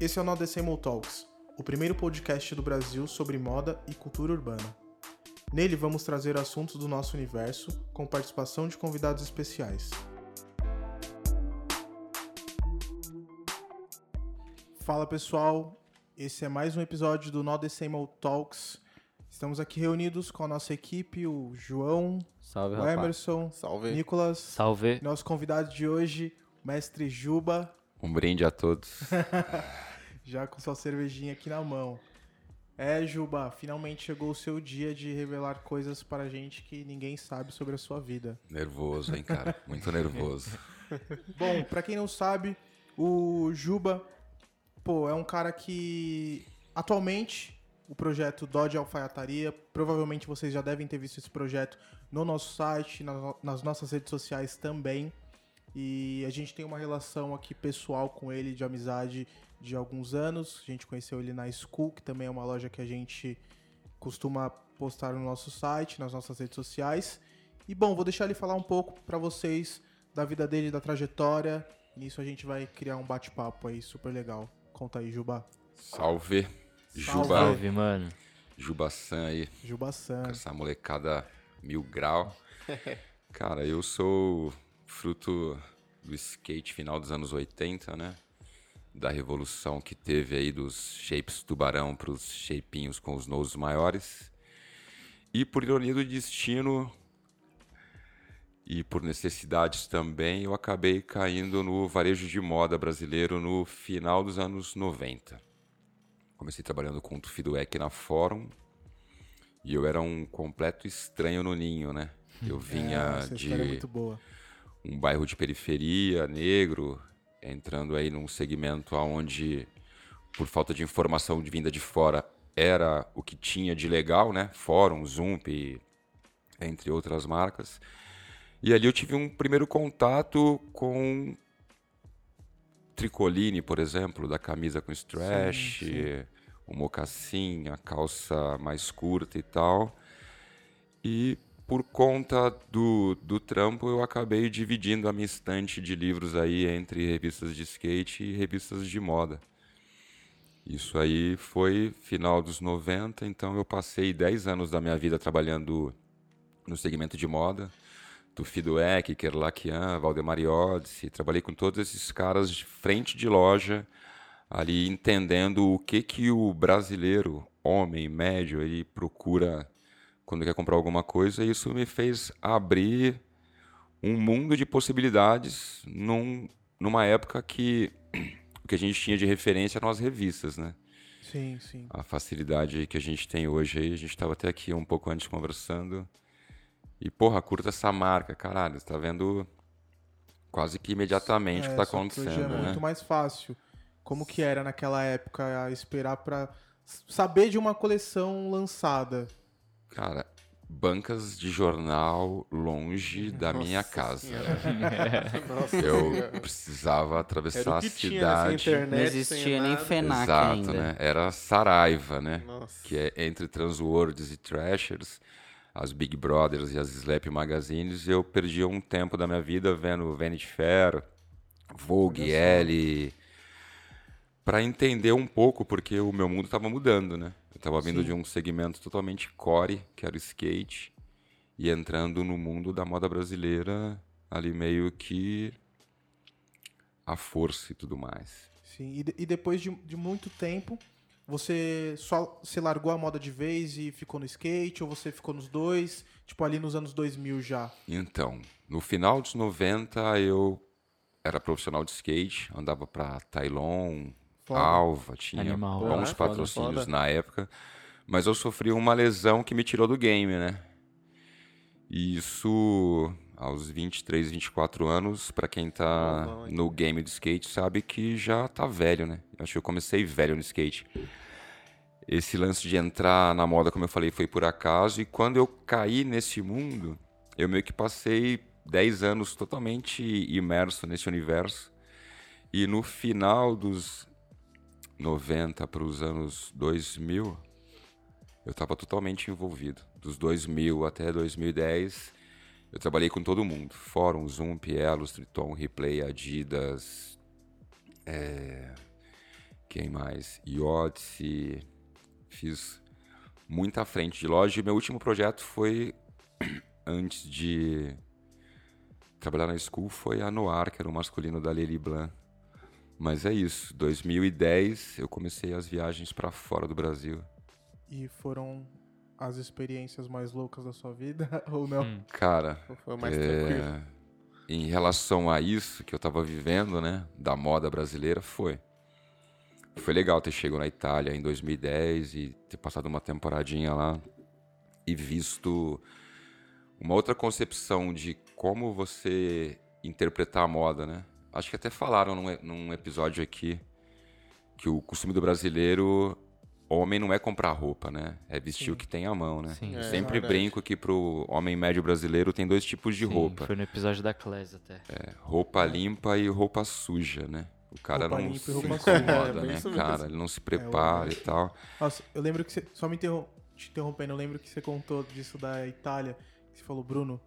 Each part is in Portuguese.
Esse é o No Decimal Talks, o primeiro podcast do Brasil sobre moda e cultura urbana. Nele vamos trazer assuntos do nosso universo com participação de convidados especiais. Fala pessoal, esse é mais um episódio do No Decimal Talks. Estamos aqui reunidos com a nossa equipe, o João, Salve, o rapaz. Emerson, Salve. Nicolas, Salve. nosso convidado de hoje, o mestre Juba, Um brinde a todos. já com sua cervejinha aqui na mão. É, Juba, finalmente chegou o seu dia de revelar coisas para gente que ninguém sabe sobre a sua vida. nervoso, hein, cara? Muito nervoso. Bom, pra quem não sabe, o Juba, pô, é um cara que atualmente o projeto Dodge Alfaiataria, provavelmente vocês já devem ter visto esse projeto no nosso site, na- nas nossas redes sociais também. E a gente tem uma relação aqui pessoal com ele, de amizade de alguns anos. A gente conheceu ele na School, que também é uma loja que a gente costuma postar no nosso site, nas nossas redes sociais. E bom, vou deixar ele falar um pouco pra vocês da vida dele, da trajetória. Nisso a gente vai criar um bate-papo aí super legal. Conta aí, Juba. Salve. Juba. Salve, mano. Juba-san aí, Juba San. com essa molecada mil grau. Cara, eu sou fruto do skate final dos anos 80, né? Da revolução que teve aí dos shapes tubarão para os shapinhos com os noses maiores. E por ironia do destino e por necessidades também, eu acabei caindo no varejo de moda brasileiro no final dos anos 90. Comecei trabalhando com o Tufiduec na Fórum e eu era um completo estranho no ninho, né? Eu vinha É, de um bairro de periferia, negro, entrando aí num segmento onde, por falta de informação de vinda de fora, era o que tinha de legal, né? Fórum, Zump, entre outras marcas. E ali eu tive um primeiro contato com tricoline, por exemplo, da camisa com stretch, Sim, o mocassim, a calça mais curta e tal. E por conta do, do trampo, eu acabei dividindo a minha estante de livros aí entre revistas de skate e revistas de moda. Isso aí foi final dos 90, então eu passei 10 anos da minha vida trabalhando no segmento de moda. Tufiduec, Kerlakian, Valdemar Iodice, trabalhei com todos esses caras de frente de loja, ali entendendo o que que o brasileiro, homem médio, ele procura quando quer comprar alguma coisa, e isso me fez abrir um mundo de possibilidades num, numa época que o que a gente tinha de referência eram as revistas, né? Sim, sim. A facilidade que a gente tem hoje aí, a gente estava até aqui um pouco antes conversando. E, porra, curta essa marca, caralho, você tá vendo quase que imediatamente o que tá É, só hoje acontecendo, é né? muito mais fácil. Como que era naquela época esperar pra saber de uma coleção lançada? Cara, bancas de jornal longe da minha casa. Eu precisava Era atravessar o a que tinha cidade. nessa internet. Não existia nem. FENAC Exato, ainda. né? Era Saraiva, né? Nossa. Que é entre Transworlds e Trashers, as Big Brothers e as Slap Magazines. Eu perdi um tempo da minha vida vendo Vanity Fair, Vogue. Elle, para entender um pouco porque o meu mundo estava mudando, né? Eu estava vindo Sim. de um segmento totalmente core, que era o skate, e entrando no mundo da moda brasileira ali meio que a força e tudo mais. Sim. E, de- e depois de, de muito tempo, você só se largou a moda de vez e ficou no skate? Ou você ficou nos dois? Tipo, ali nos anos 2000 já? Então, no final dos 90 eu era profissional de skate, andava pra Tailon, Foda. Alva, tinha Animal. bons Foda, patrocínios foda. na época, mas eu sofri uma lesão que me tirou do game, né? E isso aos 23, 24 anos, pra quem tá no game de skate, sabe que já tá velho, né? Eu acho que eu comecei velho no skate. Esse lance de entrar na moda, como eu falei, foi por acaso. E quando eu caí nesse mundo, eu meio que passei 10 anos totalmente imerso nesse universo. E no final dos 90 para os anos 2000, eu estava totalmente envolvido. Dos 2000 até 2010, eu trabalhei com todo mundo. Fórum, Zoom, Elos, Triton, Replay, Adidas, É, quem mais? Iodice. Fiz muita frente de loja. E meu último projeto foi antes de trabalhar na school foi a Noir, que era o masculino da Lely Blanc. Mas é isso. 2010 eu comecei as viagens para fora do Brasil. E foram as experiências mais loucas da sua vida ou não? Hum. Cara, foi mais é... em relação a isso que eu tava vivendo, né, da moda brasileira, foi. Foi legal ter chegado na Itália em 2010 e ter passado uma temporadinha lá e visto uma outra concepção de como você interpretar a moda, né? Acho que até falaram num, num episódio aqui que o costume do brasileiro homem não é comprar roupa, né? É vestir Sim. o que tem à mão, né? Sim. É, Sempre brinco que pro homem médio brasileiro tem dois tipos de Sim, roupa. Foi no episódio da Class até. É, roupa limpa e roupa suja, né? O cara roupa não se incomoda, é, né, cara? Ele não se prepara é, e tal. Nossa, eu lembro que você. Só me interrom... te interrompendo, eu lembro que você contou disso da Itália. Você falou, Bruno,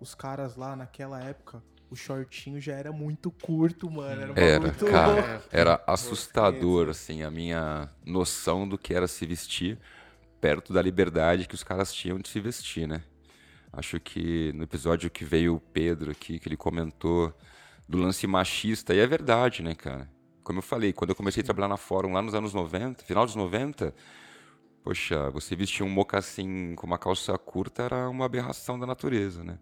os caras lá naquela época o shortinho já era muito curto, mano. Era, era muito cara, era assustador, assim, a minha noção do que era se vestir perto da liberdade que os caras tinham de se vestir, né? Acho que no episódio que veio o Pedro aqui, que ele comentou do lance machista, e é verdade, né, cara? Como eu falei, quando eu comecei a trabalhar na Fórum lá nos anos 90, final dos 90, poxa, você vestir um mocassim com uma calça curta era uma aberração da natureza, né?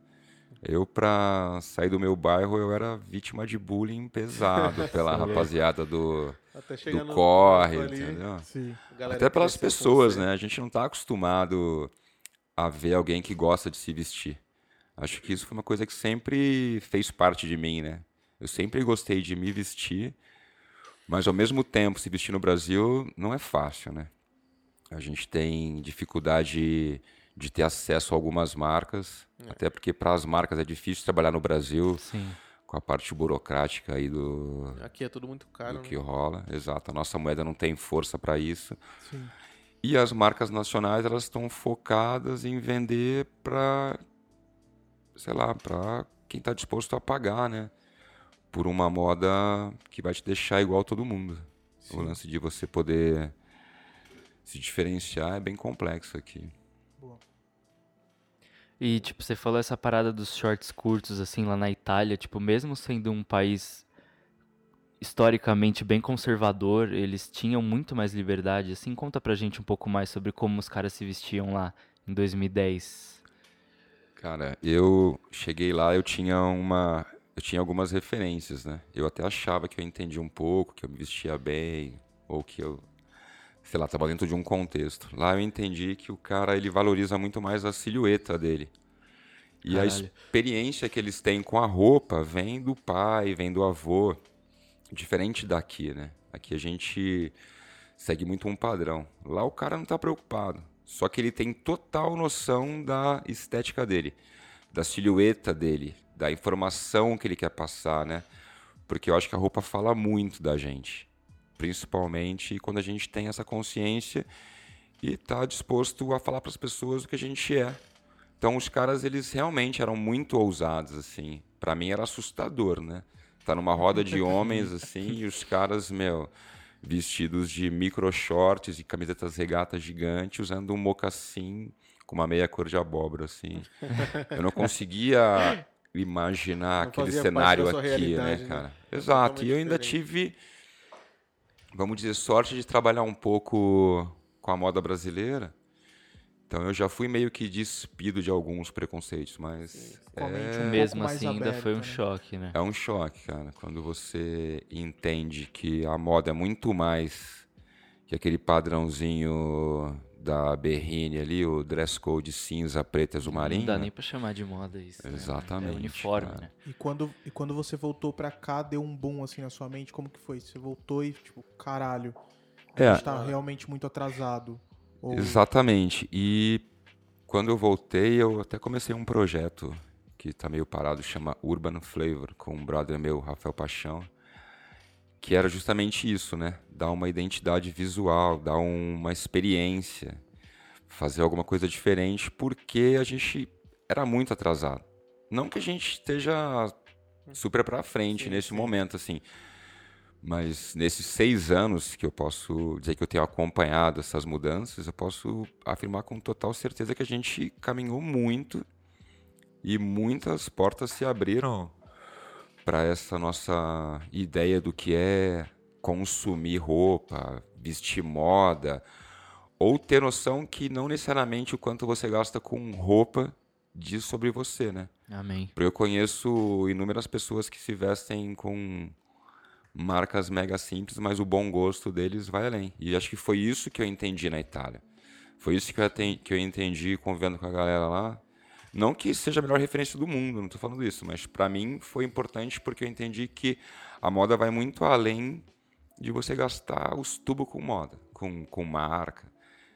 Eu, pra sair do meu bairro, eu era vítima de bullying pesado pela rapaziada do, do corre, entendeu? Até pelas pessoas, né? A gente não tá acostumado a ver alguém que gosta de se vestir. Acho que isso foi uma coisa que sempre fez parte de mim, né? Eu sempre gostei de me vestir, mas ao mesmo tempo, se vestir no Brasil não é fácil, né? A gente tem dificuldade de ter acesso a algumas marcas, é. até porque para as marcas é difícil trabalhar no Brasil Sim. com a parte burocrática aí do aqui é tudo muito caro do que né? rola, exato. A nossa moeda não tem força para isso. Sim. E as marcas nacionais elas estão focadas em vender para sei lá, para quem está disposto a pagar, né? Por uma moda que vai te deixar igual todo mundo. Sim. O lance de você poder se diferenciar é bem complexo aqui. E, tipo, você falou essa parada dos shorts curtos, assim, lá na Itália, tipo, mesmo sendo um país historicamente bem conservador, eles tinham muito mais liberdade, assim, conta pra gente um pouco mais sobre como os caras se vestiam lá em 2010. Cara, eu cheguei lá, eu tinha uma, eu tinha algumas referências, né? Eu até achava que eu entendia um pouco, que eu me vestia bem, ou que eu sei lá, estava dentro de um contexto. Lá eu entendi que o cara ele valoriza muito mais a silhueta dele. E Caralho. a experiência que eles têm com a roupa vem do pai, vem do avô, diferente daqui, né? Aqui a gente segue muito um padrão. Lá o cara não está preocupado, só que ele tem total noção da estética dele, da silhueta dele, da informação que ele quer passar, né? Porque eu acho que a roupa fala muito da gente principalmente quando a gente tem essa consciência e está disposto a falar para as pessoas o que a gente é. Então os caras eles realmente eram muito ousados assim. Para mim era assustador, né? Tá numa roda de homens assim e os caras, meu, vestidos de micro shorts e camisetas regatas gigantes, usando um mocassim com uma meia cor de abóbora assim. Eu não conseguia imaginar não aquele cenário aqui, né, né, cara? Né? Exato. E eu ainda tive vamos dizer, sorte de trabalhar um pouco com a moda brasileira. Então eu já fui meio que despido de alguns preconceitos, mas é... um mesmo assim aberto, ainda foi um né? choque, né? É um choque, cara, quando você entende que a moda é muito mais que aquele padrãozinho da Berrine ali, o dress code cinza, preto e azul marinho. Não dá nem pra chamar de moda isso. Exatamente. Né? É uniforme, cara. né? E quando, e quando você voltou pra cá, deu um boom assim na sua mente? Como que foi? Você voltou e, tipo, caralho, a é, gente tá realmente muito atrasado. Ou... Exatamente. E quando eu voltei, eu até comecei um projeto que tá meio parado, chama Urban Flavor, com um brother meu, Rafael Paixão que era justamente isso, né? Dar uma identidade visual, dar uma experiência, fazer alguma coisa diferente, porque a gente era muito atrasado. Não que a gente esteja super para frente sim, nesse sim. momento, assim, Mas nesses seis anos que eu posso dizer que eu tenho acompanhado essas mudanças, eu posso afirmar com total certeza que a gente caminhou muito e muitas portas se abriram para essa nossa ideia do que é consumir roupa, vestir moda, ou ter noção que não necessariamente o quanto você gasta com roupa diz sobre você, né? Amém. Porque eu conheço inúmeras pessoas que se vestem com marcas mega simples, mas o bom gosto deles vai além. E acho que foi isso que eu entendi na Itália. Foi isso que eu, que eu entendi convivendo com a galera lá. Não que seja a melhor referência do mundo, não estou falando isso, mas para mim foi importante porque eu entendi que a moda vai muito além de você gastar os tubos com moda, com, com marca.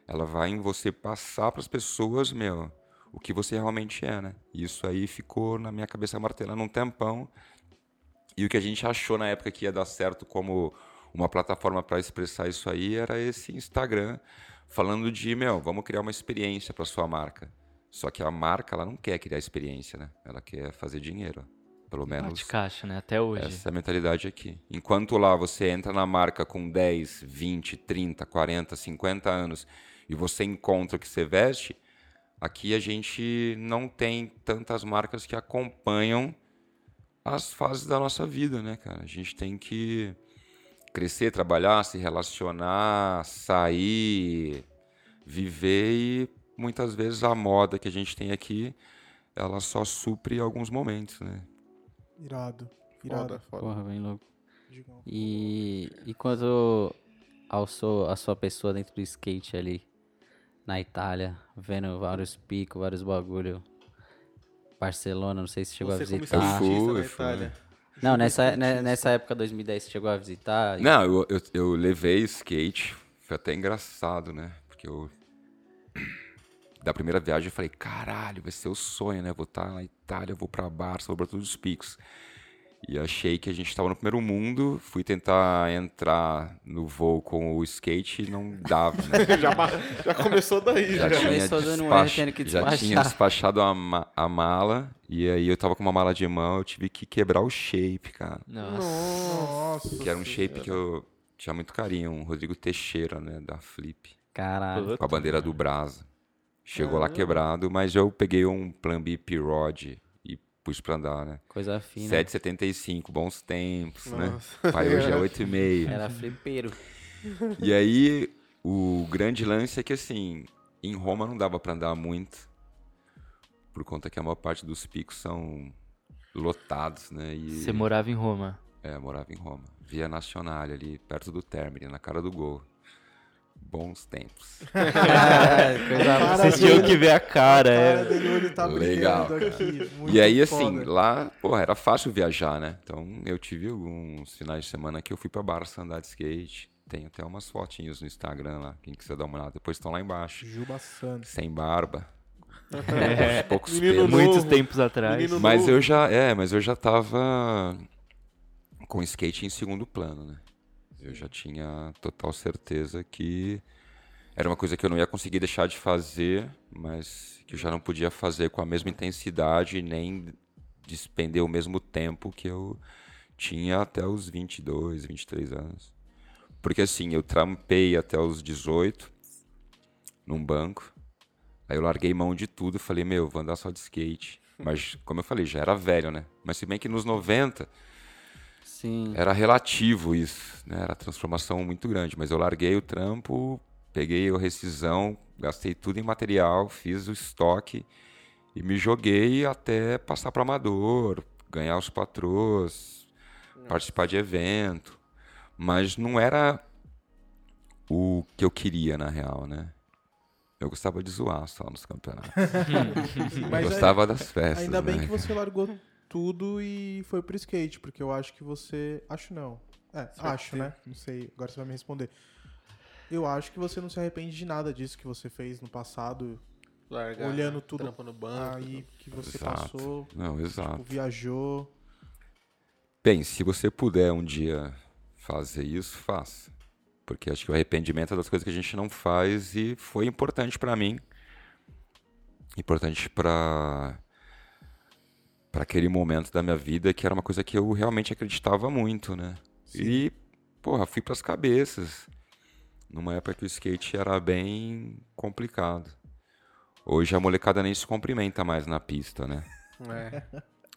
Ela vai em você passar para as pessoas, meu, o que você realmente é, né? Isso aí ficou na minha cabeça martelando um tempão. E o que a gente achou na época que ia dar certo como uma plataforma para expressar isso aí era esse Instagram falando de, meu, vamos criar uma experiência para sua marca. Só que a marca, ela não quer criar experiência, né? Ela quer fazer dinheiro. Pelo menos. Bate caixa, né? Até hoje. Essa é a mentalidade aqui. Enquanto lá você entra na marca com 10, 20, 30, 40, 50 anos e você encontra o que você veste, aqui a gente não tem tantas marcas que acompanham as fases da nossa vida, né, cara? A gente tem que crescer, trabalhar, se relacionar, sair, viver e muitas vezes a moda que a gente tem aqui, ela só supre alguns momentos, né? Irado. Irado. Foda, foda. Porra, bem louco. E, e quanto ao seu, a sua pessoa dentro do skate ali, na Itália, vendo vários picos, vários bagulho. Barcelona, não sei se chegou Você a visitar. Fui, na fui. Não, nessa, né, nessa época, 2010, você chegou a visitar? Não, eu, eu, eu levei skate, foi até engraçado, né? Porque eu. Da primeira viagem eu falei, caralho, vai ser o sonho, né? Vou estar na Itália, vou pra Barça, vou pra todos os picos. E achei que a gente estava no primeiro mundo, fui tentar entrar no voo com o skate e não dava, né? já, já começou daí, já. Já tinha, Começou dando um despach- tendo que já tinha despachado a, ma- a mala, e aí eu tava com uma mala de mão, eu tive que quebrar o shape, cara. Nossa. Nossa. Que era um shape que eu tinha muito carinho, um Rodrigo Teixeira, né, da Flip. Caralho. com a bandeira do Brasa. Chegou lá quebrado, mas eu peguei um Plan B P-Rod e pus pra andar, né? Coisa fina. 7,75, bons tempos, né? Nossa. Pai, hoje é 8,5. Era flipeiro. E aí, o grande lance é que, assim, em Roma não dava pra andar muito, por conta que a maior parte dos picos são lotados, né? E, Você morava em Roma. É, morava em Roma. Via Nacional, ali perto do Termini, na cara do gol. Bons tempos. É, Vocês tinham que ver a cara, A é. cara dele hoje tá Legal, aqui. Muito E aí, assim, foda. lá, porra, era fácil viajar, né? Então, eu tive alguns finais de semana que eu fui pra Barça andar de skate. Tem até umas fotinhas no Instagram lá, quem quiser dar uma olhada. Depois estão lá embaixo. Juba Santos. Sem barba, É, poucos Menino pelos. novo. muitos tempos atrás. Menino Mas novo. eu já, é, mas eu já tava com skate em segundo plano, né? Eu já tinha total certeza que era uma coisa que eu não ia conseguir deixar de fazer, mas que eu já não podia fazer com a mesma intensidade nem despender o mesmo tempo que eu tinha até os 22, 23 anos. Porque assim, eu trampei até os 18 num banco. Aí eu larguei mão de tudo e falei, meu, vou andar só de skate. Mas, como eu falei, já era velho, né? Mas se bem que nos 90 Sim. era relativo isso, né? Era transformação muito grande. Mas eu larguei o trampo, peguei a rescisão, gastei tudo em material, fiz o estoque e me joguei até passar para amador, ganhar os patrões, participar de evento. Mas não era o que eu queria, na real, né? Eu gostava de zoar só nos campeonatos. Eu gostava das festas. Ainda bem né? que você largou tudo e foi pro skate, porque eu acho que você. Acho não. É, acho, né? Não sei, agora você vai me responder. Eu acho que você não se arrepende de nada disso que você fez no passado, Largar, olhando tudo no banco. aí que você Exato. passou, Não, exato. tipo, viajou. Bem, se você puder um dia fazer isso, faça. Porque acho que o arrependimento é das coisas que a gente não faz e foi importante pra mim. Importante pra para aquele momento da minha vida que era uma coisa que eu realmente acreditava muito, né? E porra, fui pras cabeças. Numa época que o skate era bem complicado. Hoje a molecada nem se cumprimenta mais na pista, né? É.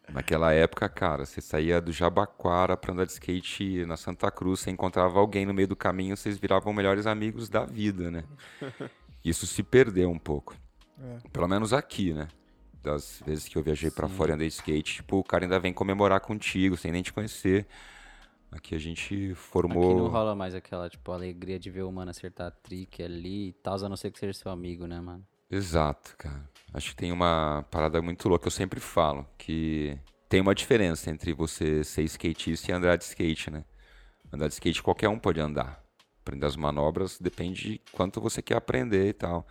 Naquela época, cara, você saía do Jabaquara pra andar de skate na Santa Cruz, você encontrava alguém no meio do caminho, vocês viravam melhores amigos da vida, né? Isso se perdeu um pouco. É. Pelo menos aqui, né? Das vezes que eu viajei pra fora e andei de skate, tipo, o cara ainda vem comemorar contigo, sem nem te conhecer. Aqui a gente formou. Aqui não rola mais aquela, tipo, alegria de ver o mano acertar trick ali e tal, a não ser que seja seu amigo, né, mano? Exato, cara. Acho que tem uma parada muito louca. Eu sempre falo que tem uma diferença entre você ser skatista e andar de skate, né? Andar de skate qualquer um pode andar. Aprender as manobras depende de quanto você quer aprender e tal.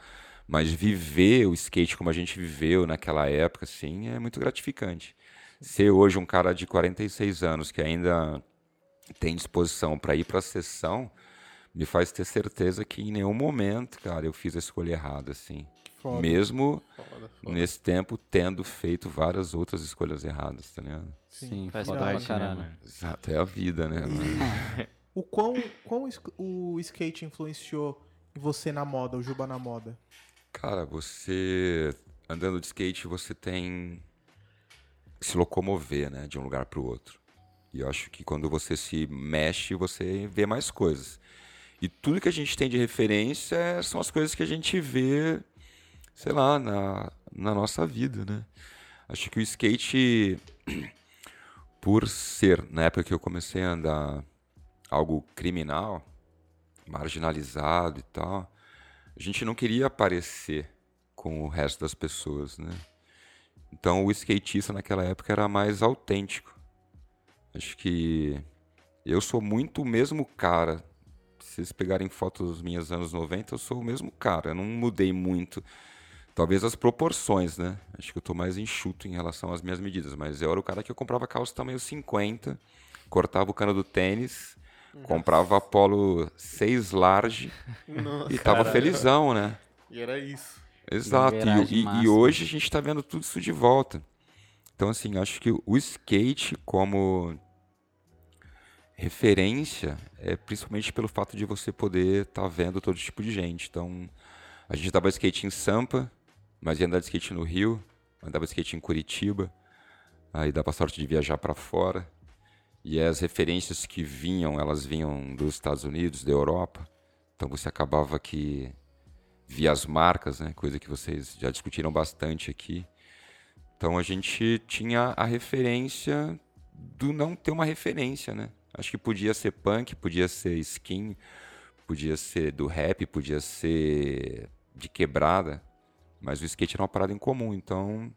Mas viver o skate como a gente viveu naquela época, assim, é muito gratificante. Ser hoje um cara de 46 anos que ainda tem disposição para ir para a sessão, me faz ter certeza que em nenhum momento, cara, eu fiz a escolha errada, assim. Foda. Mesmo Foda, foda. nesse tempo tendo feito várias outras escolhas erradas, tá ligado? Sim, Faz foda parte, né, é a vida, né? mano? O quão, quão o sk- o skate influenciou você na moda, o Juba na moda? Cara, você andando de skate, você tem se locomover, né, de um lugar para o outro. E eu acho que quando você se mexe, você vê mais coisas. E tudo que a gente tem de referência são as coisas que a gente vê, sei lá, na, na nossa vida, né? Acho que o skate, por ser, na época que eu comecei a andar, algo criminal, marginalizado e tal, a gente não queria aparecer com o resto das pessoas, né? Então o skatista naquela época era mais autêntico. Acho que eu sou muito o mesmo cara. Se vocês pegarem fotos minhas anos 90, eu sou o mesmo cara. Eu não mudei muito. Talvez as proporções, né? Acho que eu tô mais enxuto em relação às minhas medidas. Mas eu era o cara que eu comprava calça tamanho 50, cortava o cano do tênis, comprava polo 6 large Nossa, e tava felizão, né? E era isso. Exato. E- E, e hoje a gente está vendo tudo isso de volta. Então, assim, acho que o skate como referência é principalmente pelo fato de você poder estar vendo todo tipo de gente. Então, a gente andava de skate em Sampa, mas ia andar de skate no Rio, andava de skate em Curitiba, aí dava sorte de viajar para fora. E as referências que vinham, elas vinham dos Estados Unidos, da Europa. Então você acabava que via as marcas, né? Coisa que vocês já discutiram bastante aqui. Então a gente tinha a referência do não ter uma referência, né? Acho que podia ser punk, podia ser skin, podia ser do rap, podia ser de quebrada, mas o skate era uma parada em comum, então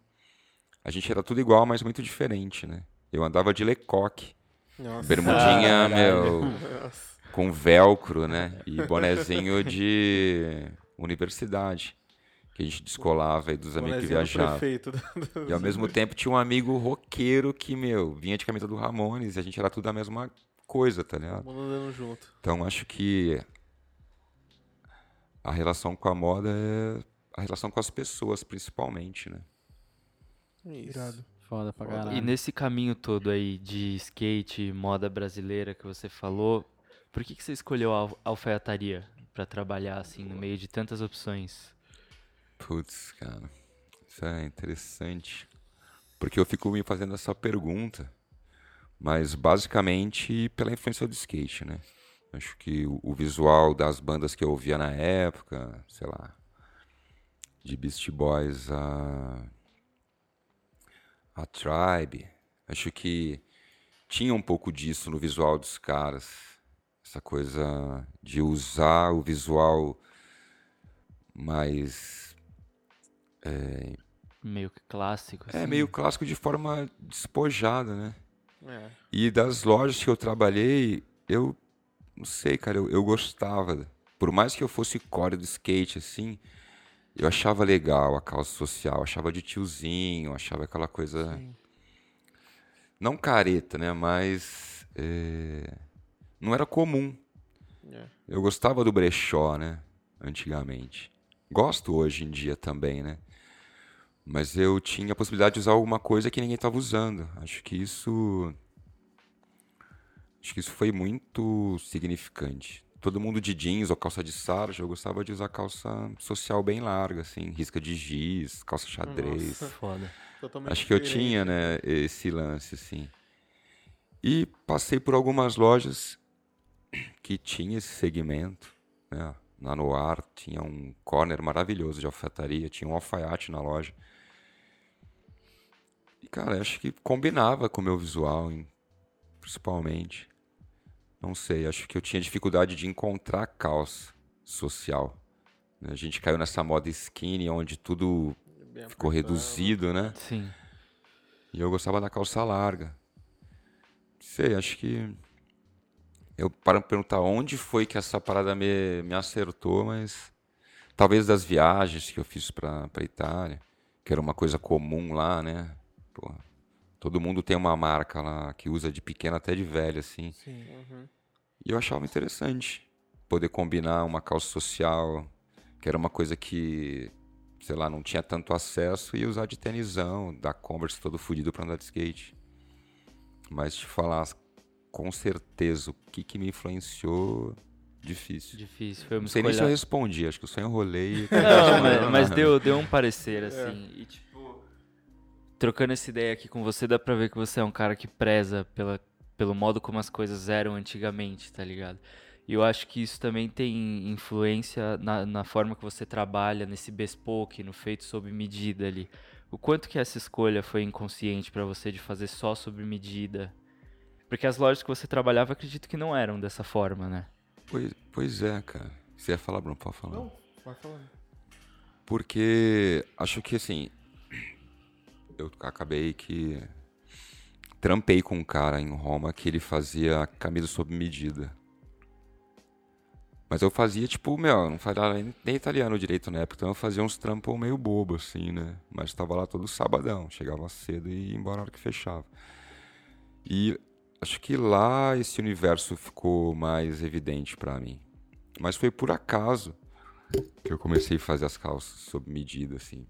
a gente era tudo igual, mas muito diferente, né? Eu andava de lecoque, Nossa. bermudinha, meu, Nossa. com velcro, né? E bonezinho de universidade. Que a gente descolava aí dos amigos que viajavam. E ao mesmo tempo tinha um amigo roqueiro que, meu, vinha de camisa do Ramones e a gente era tudo a mesma coisa, tá ligado? Todo mundo andando junto. Então acho que a relação com a moda é a relação com as pessoas, principalmente, né? Isso. Irado. Foda pra E caralho. nesse caminho todo aí de skate, moda brasileira que você falou, por que, que você escolheu a al- alfaiataria pra trabalhar assim no meio de tantas opções? Putz, cara, isso é interessante. Porque eu fico me fazendo essa pergunta, mas basicamente pela influência do skate, né? Acho que o, o visual das bandas que eu ouvia na época, sei lá, de Beast Boys a, a Tribe, acho que tinha um pouco disso no visual dos caras. Essa coisa de usar o visual mais Meio que clássico, assim. É meio clássico de forma despojada, né? É. E das lojas que eu trabalhei, eu não sei, cara, eu, eu gostava. Por mais que eu fosse core do skate, assim, eu achava legal a calça social, achava de tiozinho, achava aquela coisa. Sim. Não careta, né? Mas. é, Não era comum. É. Eu gostava do brechó, né? Antigamente. Gosto hoje em dia também, né? Mas eu tinha a possibilidade de usar alguma coisa que ninguém estava usando. Acho que isso Acho que isso foi muito significante. Todo mundo de jeans ou calça de sarja, eu gostava de usar calça social bem larga, assim, risca de giz, calça xadrez. Nossa. Foda. Totalmente Acho que eu tinha, né, esse lance, assim. E passei por algumas lojas que tinha esse segmento, né? Na Noir tinha um corner maravilhoso de alfaiataria, tinha um alfaiate na loja. E, cara, acho que combinava com o meu visual, principalmente. Não sei, acho que eu tinha dificuldade de encontrar calça social. né? A gente caiu nessa moda skinny, onde tudo Bem ficou apertado. reduzido, né? Sim. E eu gostava da calça larga. Sei, acho que. Eu paro pra perguntar onde foi que essa parada me, me acertou, mas. Talvez das viagens que eu fiz pra Itália, que era uma coisa comum lá, né? Porra, todo mundo tem uma marca lá que usa de pequeno até de velho, assim. Sim. Uhum. E eu achava interessante poder combinar uma calça social, que era uma coisa que, sei lá, não tinha tanto acesso, e usar de tenisão, da Converse todo fudido pra andar de skate. Mas te falar com certeza o que, que me influenciou, difícil. Difícil. Foi uma Não sei nem se eu escolha- respondi, acho que eu só enrolei. Não, mas, mas deu, deu um parecer, assim. E, tipo, trocando essa ideia aqui com você, dá pra ver que você é um cara que preza pela, pelo modo como as coisas eram antigamente, tá ligado? E eu acho que isso também tem influência na, na forma que você trabalha, nesse bespoke, no feito sob medida ali. O quanto que essa escolha foi inconsciente pra você de fazer só sob medida? Porque as lojas que você trabalhava, acredito que não eram dessa forma, né? Pois, pois é, cara. Você ia falar, Bruno? Pode falar. Não, vai falando. Porque acho que assim. Eu acabei que. Trampei com um cara em Roma que ele fazia camisa sob medida. Mas eu fazia, tipo, meu, eu não falava nem italiano direito na época, então eu fazia uns trampos meio bobo, assim, né? Mas tava lá todo sabadão, chegava cedo e ia embora na hora que fechava. E acho que lá esse universo ficou mais evidente pra mim. Mas foi por acaso que eu comecei a fazer as calças sob medida, assim.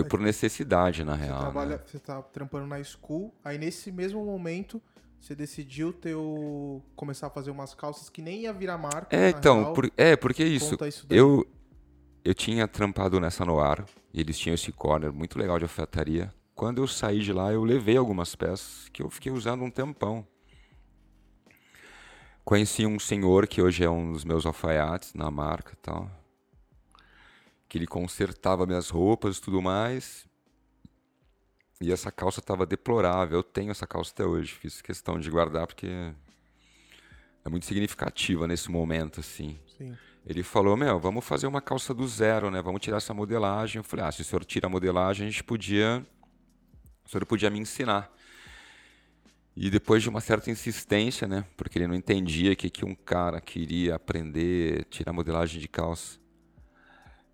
Foi por necessidade, na Você, real. trabalha, né? você tá trampando na school, aí nesse mesmo momento você decidiu teu, começar a fazer umas calças que nem ia virar marca. É, então, real. por- é, porque isso. Isso. Eu, eu tinha trampado nessa Noir, e eles tinham esse corner muito legal de alfaiataria. Quando eu saí de lá, eu levei algumas peças que eu fiquei usando um tempão. Conheci um senhor que hoje é um dos meus alfaiates na marca e tal. Que ele consertava minhas roupas e tudo mais. E essa calça estava deplorável. Eu tenho essa calça até hoje. Fiz questão de guardar porque é muito significativa nesse momento, assim. Sim. Ele falou, meu, vamos fazer uma calça do zero, né? Vamos tirar essa modelagem. Eu falei, ah, se o senhor tira a modelagem, a gente podia... O senhor podia me ensinar. E depois de uma certa insistência, né? Porque ele não entendia que, que um cara queria aprender, tirar modelagem de calça.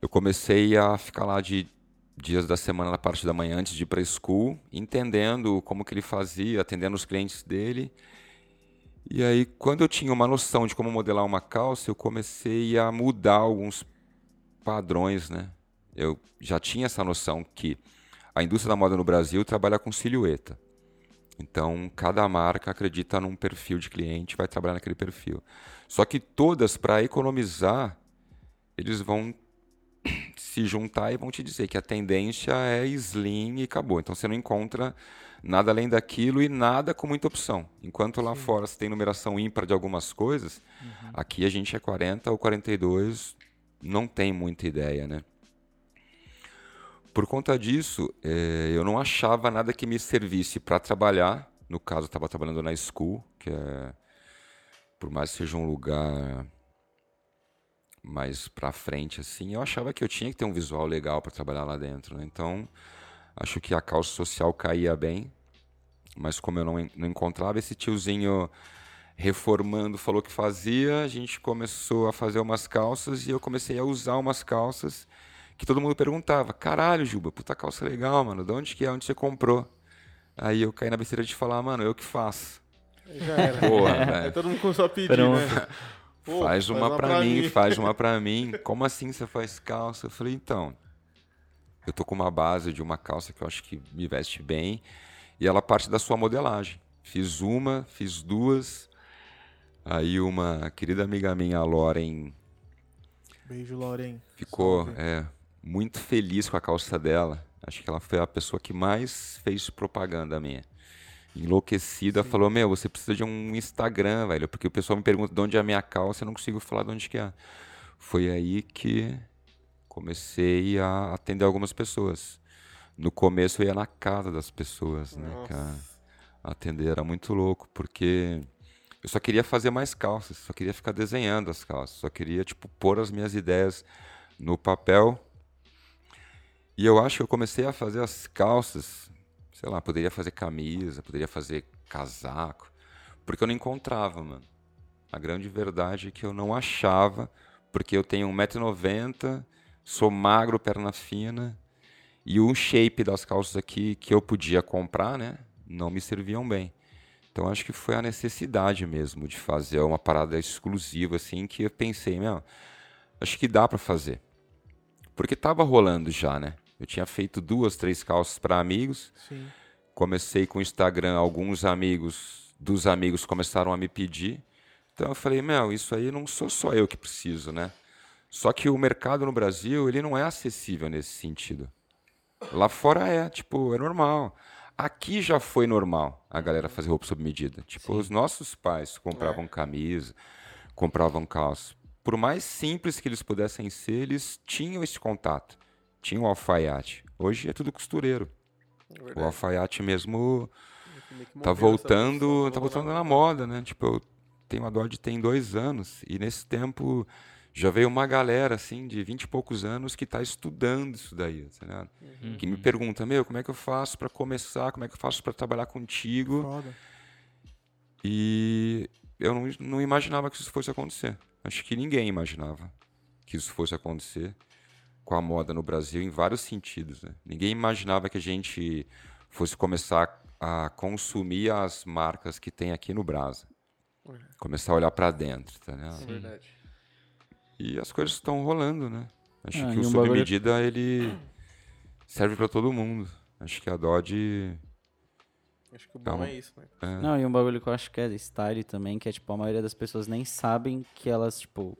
Eu comecei a ficar lá de dias da semana na parte da manhã antes de ir para school, entendendo como que ele fazia, atendendo os clientes dele. E aí, quando eu tinha uma noção de como modelar uma calça, eu comecei a mudar alguns padrões, né? Eu já tinha essa noção que a indústria da moda no Brasil trabalha com silhueta. Então, cada marca acredita num perfil de cliente, vai trabalhar naquele perfil. Só que todas, para economizar, eles vão se juntar e vão te dizer que a tendência é slim e acabou. Então, você não encontra nada além daquilo e nada com muita opção. Enquanto lá fora você tem numeração ímpar de algumas coisas, aqui a gente é 40 ou 42, não tem muita ideia, né? Por conta disso, eh, eu não achava nada que me servisse para trabalhar. No caso, eu estava trabalhando na School, que é, por mais que seja um lugar mais para frente, assim, eu achava que eu tinha que ter um visual legal para trabalhar lá dentro. Né? Então, acho que a calça social caía bem, mas como eu não, não encontrava esse tiozinho reformando, falou que fazia, a gente começou a fazer umas calças e eu comecei a usar umas calças que todo mundo perguntava: caralho, Juba, puta calça legal, mano, de onde que é? Onde você comprou? Aí eu caí na besteira de falar, mano, eu que faço. Já era. Porra, velho. todo mundo começou a pedir, Pronto. né? Pô, faz uma pra, pra mim, mim. faz uma pra mim. Como assim você faz calça? Eu falei, então, eu tô com uma base de uma calça que eu acho que me veste bem e ela parte da sua modelagem. Fiz uma, fiz duas. Aí uma querida amiga minha, a Loren, Beijo, Loren. ficou é, muito feliz com a calça dela. Acho que ela foi a pessoa que mais fez propaganda minha. Enlouquecida, falou: Meu, você precisa de um Instagram, velho. Porque o pessoal me pergunta de onde é a minha calça, eu não consigo falar de onde que é. Foi aí que comecei a atender algumas pessoas. No começo eu ia na casa das pessoas, né, Nossa. cara? Atender era muito louco, porque eu só queria fazer mais calças, só queria ficar desenhando as calças, só queria, tipo, pôr as minhas ideias no papel. E eu acho que eu comecei a fazer as calças, sei lá, poderia fazer camisa, poderia fazer casaco, porque eu não encontrava, mano. A grande verdade é que eu não achava, porque eu tenho 1,90m, sou magro, perna fina, e o shape das calças aqui que eu podia comprar, né, não me serviam bem. Então acho que foi a necessidade mesmo de fazer uma parada exclusiva assim que eu pensei, meu, acho que dá pra fazer. Porque tava rolando já, né? Eu tinha feito duas, três calças para amigos. Sim. Comecei com o Instagram, alguns amigos dos amigos começaram a me pedir. Então eu falei, meu, isso aí não sou só eu que preciso, né? Só que o mercado no Brasil, ele não é acessível nesse sentido. Lá fora é, tipo, é normal. Aqui já foi normal a galera fazer roupa sob medida. Tipo, os nossos pais compravam camisa, compravam calça. Por mais simples que eles pudessem ser, eles tinham esse contato. Tinham o alfaiate. Hoje é tudo costureiro. É O alfaiate mesmo tá voltando, tá voltando na moda, né? Tipo, eu tenho a Dodge tem dois anos e nesse tempo já veio uma galera assim de 20 e poucos anos que tá estudando isso daí, tá ligado? Que me pergunta, meu, como é que eu faço para começar? Como é que eu faço para trabalhar contigo? Foda. E eu não, não imaginava que isso fosse acontecer. Acho que ninguém imaginava que isso fosse acontecer com a moda no Brasil em vários sentidos. Né? Ninguém imaginava que a gente fosse começar a consumir as marcas que tem aqui no Brasa. Começar a olhar para dentro, tá ligado? É verdade. E as coisas estão rolando, né? Acho Ah, que o um sob bagulho- medida ele serve para todo mundo. Acho que a Dodge Acho que o Tá bom bom. é isso, né? é, Não, e um bagulho que eu acho que é style também, que é tipo, a maioria das pessoas nem sabem que elas, tipo,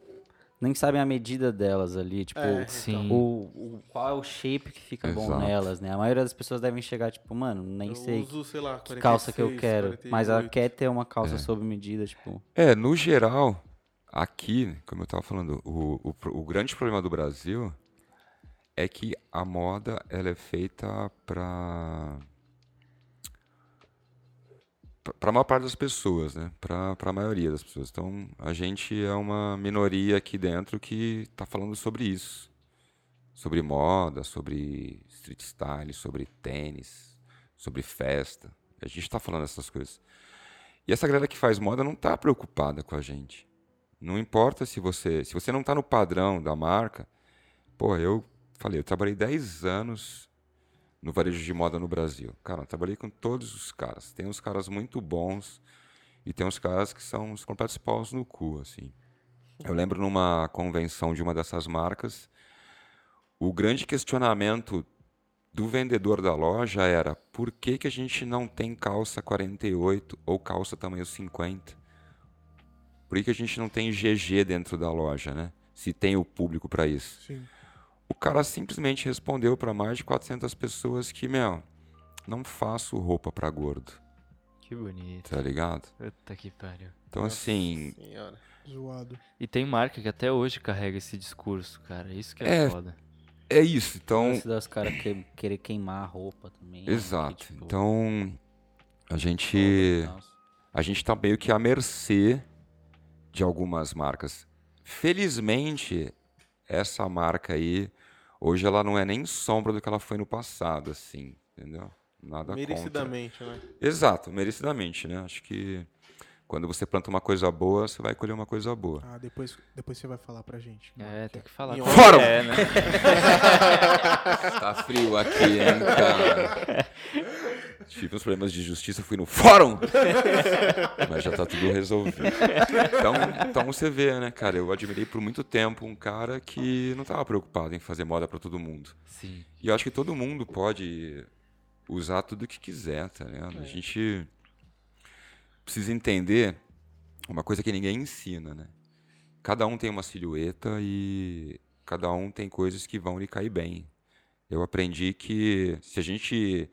nem sabem a medida delas ali, tipo, É, Sim. o, o- qual é o shape que fica bom Exato. nelas, né? A maioria das pessoas devem chegar, tipo, mano, nem eu sei uso, sei lá, que calça que eu 46, quero, mas ela 48. quer ter uma calça sob medida, tipo, É, no geral, aqui, como eu estava falando, o, o, o grande problema do Brasil é que a moda ela é feita para para a maior parte das pessoas, né? Para a maioria das pessoas. Então, a gente é uma minoria aqui dentro que está falando sobre isso. Sobre moda, sobre street style, sobre tênis, sobre festa. A gente está falando essas coisas. E essa galera que faz moda não tá preocupada com a gente. Não importa se você, se você não tá no padrão da marca. Pô, eu falei, eu trabalhei 10 anos no varejo de moda no Brasil. Cara, eu trabalhei com todos os caras. Tem uns caras muito bons e tem uns caras que são os completos paus no cu, assim. Eu lembro numa convenção de uma dessas marcas, o grande questionamento do vendedor da loja era por que, que a gente não tem calça 48 ou calça tamanho 50? Por que, que a gente não tem GG dentro da loja, né? Se tem o público para isso. Sim. O cara simplesmente respondeu para mais de 400 pessoas que, meu, não faço roupa para gordo, Que bonito. tá ligado? Puta que pariu. Então, assim, Senhora. Zoado. E tem marca que até hoje carrega esse discurso, cara. Isso que é, É, foda. é isso. Então, das caras que, querer queimar a roupa também. né? exato. Tipo, Então, a gente. tal. a gente está meio que à mercê de algumas marcas. Felizmente, essa marca aí, hoje ela não é nem sombra do que ela foi no passado, assim, entendeu? Nada contra. Merecidamente, né? Exato, merecidamente, né? Acho que quando você planta uma coisa boa, você vai colher uma coisa boa. Ah, depois, depois você vai falar pra gente. É, tem que falar. Fórum! É, né? Tá frio aqui, hein, cara? Tive uns problemas de justiça, fui no fórum! Mas já tá tudo resolvido. Então, então você vê, né, cara? Eu admirei por muito tempo um cara que não tava preocupado em fazer moda pra todo mundo. Sim. E eu acho que todo mundo pode usar tudo que quiser, tá ligado? A gente. precisa entender uma coisa que ninguém ensina, né? Cada um tem uma silhueta e cada um tem coisas que vão lhe cair bem. Eu aprendi que se a gente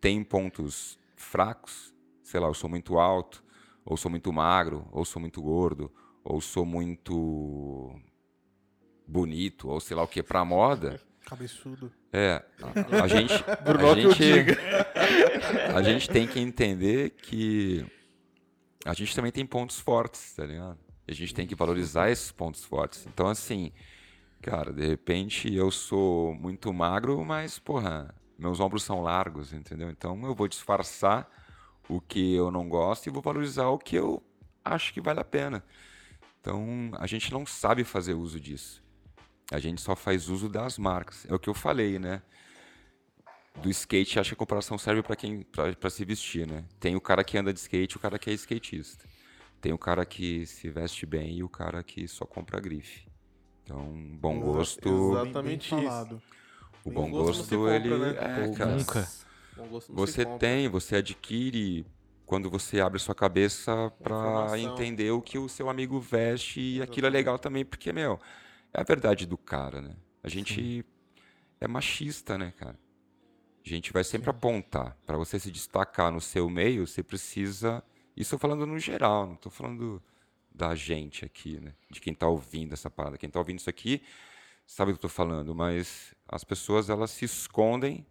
tem pontos fracos, sei lá, eu sou muito alto, ou sou muito magro, ou sou muito gordo, ou sou muito bonito, ou sei lá o que, pra moda, Cabeçudo. é, a, a gente, Bruno, a que eu gente, a gente tem que entender que a gente também tem pontos fortes, tá ligado? A gente tem que valorizar esses pontos fortes. Então, assim, cara, de repente eu sou muito magro, mas, porra, meus ombros são largos, entendeu? Então eu vou disfarçar o que eu não gosto e vou valorizar o que eu acho que vale a pena. Então, a gente não sabe fazer uso disso. A gente só faz uso das marcas. É o que eu falei, né? Do skate, acho que a comparação serve para quem para se vestir, né? Tem o cara que anda de skate, e o cara que é skatista. Tem o cara que se veste bem e o cara que só compra grife. Então, bom gosto. Exatamente bem isso. falado. O Bem bom gosto gosto, você compra, ele né? é, cara. Nunca. Bom Você tem, você adquire quando você abre sua cabeça para entender o que o seu amigo veste e aquilo é legal também, porque, meu, é a verdade do cara, né? A gente é machista, né, cara? A gente vai sempre apontar. Para você se destacar no seu meio, você precisa. Isso eu falando no geral, não tô falando da gente aqui, né? De quem tá ouvindo essa parada. Quem tá ouvindo isso aqui sabe o que eu tô falando, mas as pessoas elas se escondem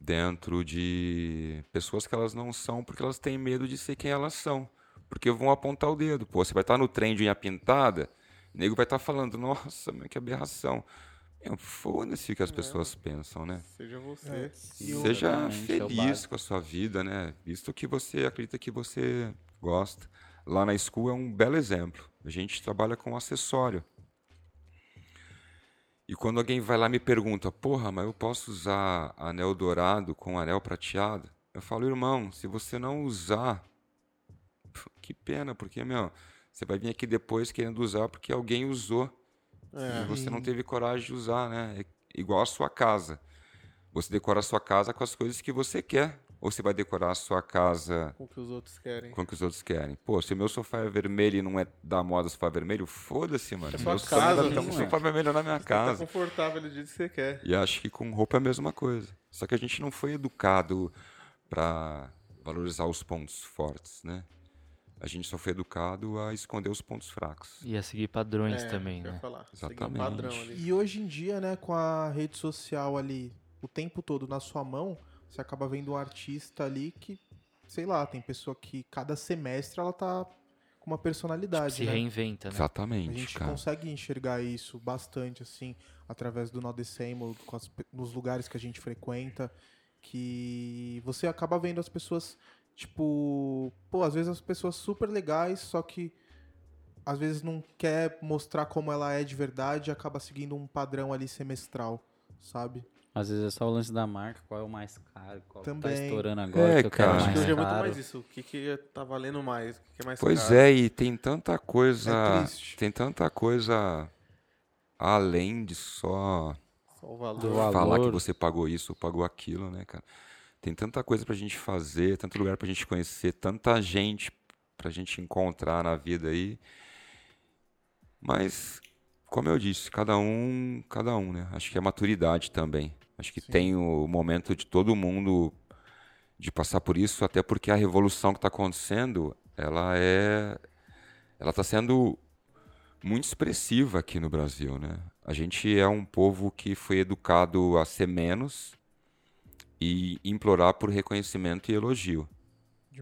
dentro de pessoas que elas não são porque elas têm medo de ser quem elas são. Porque vão apontar o dedo. Pô, você vai estar no trem de unha pintada, o nego vai estar falando, nossa, meu, que aberração. Foda-se o que as pessoas pensam, né? Seja você. É. Seja é feliz com a sua vida, né? Visto que você acredita que você gosta. Lá na School é um belo exemplo. A gente trabalha com acessório. E quando alguém vai lá e me pergunta, porra, mas eu posso usar anel dourado com anel prateado? Eu falo, irmão, se você não usar, que pena, porque, meu, você vai vir aqui depois querendo usar porque alguém usou. É. E você não teve coragem de usar, né? É igual a sua casa. Você decora a sua casa com as coisas que você quer. Ou você vai decorar a sua casa Com o que os outros querem. com o que os outros querem. Pô, se o meu sofá é vermelho e não é da moda sofá vermelho, foda-se, mano. É sua Meu casa, sofá- tá um sofá vermelho na minha Você tá casa. confortável do jeito que você quer. E acho que com roupa é a mesma coisa. Só que a gente não foi educado para valorizar os pontos fortes, né? A gente só foi educado a esconder os pontos fracos. E a seguir padrões É, também, né? falar. Um Exatamente. padrão ali. E hoje em dia, né, com a rede social ali o tempo todo na sua mão, você acaba vendo um artista ali que, sei lá, tem pessoa que cada semestre ela tá com uma personalidade, Se né? reinventa, né? A Exatamente, gente cara. consegue enxergar isso bastante, assim, através do pe- nos lugares que a gente frequenta, que você acaba vendo as pessoas, tipo, pô, às vezes as pessoas super legais, só que às vezes não quer mostrar como ela é de verdade e acaba seguindo um padrão ali semestral, sabe? Às vezes é só o lance da marca, qual é o mais caro, qual que tá Também. estourando agora, É, que eu quero cara. Acho mais que hoje é muito mais isso. O que, que tá valendo mais? O que, que é mais Pois caro? é, e tem tanta coisa. É tem tanta coisa além de só Só o valor. Do valor. falar que você pagou isso ou pagou aquilo, né, cara? Tem tanta coisa pra gente fazer, tanto lugar pra gente conhecer, tanta gente pra gente encontrar na vida aí. Mas, como eu disse, cada um, cada um, né? Acho que é maturidade também. Acho que tem o momento de todo mundo de passar por isso, até porque a revolução que está acontecendo, ela é, ela está sendo muito expressiva aqui no Brasil, né? A gente é um povo que foi educado a ser menos e implorar por reconhecimento e elogio.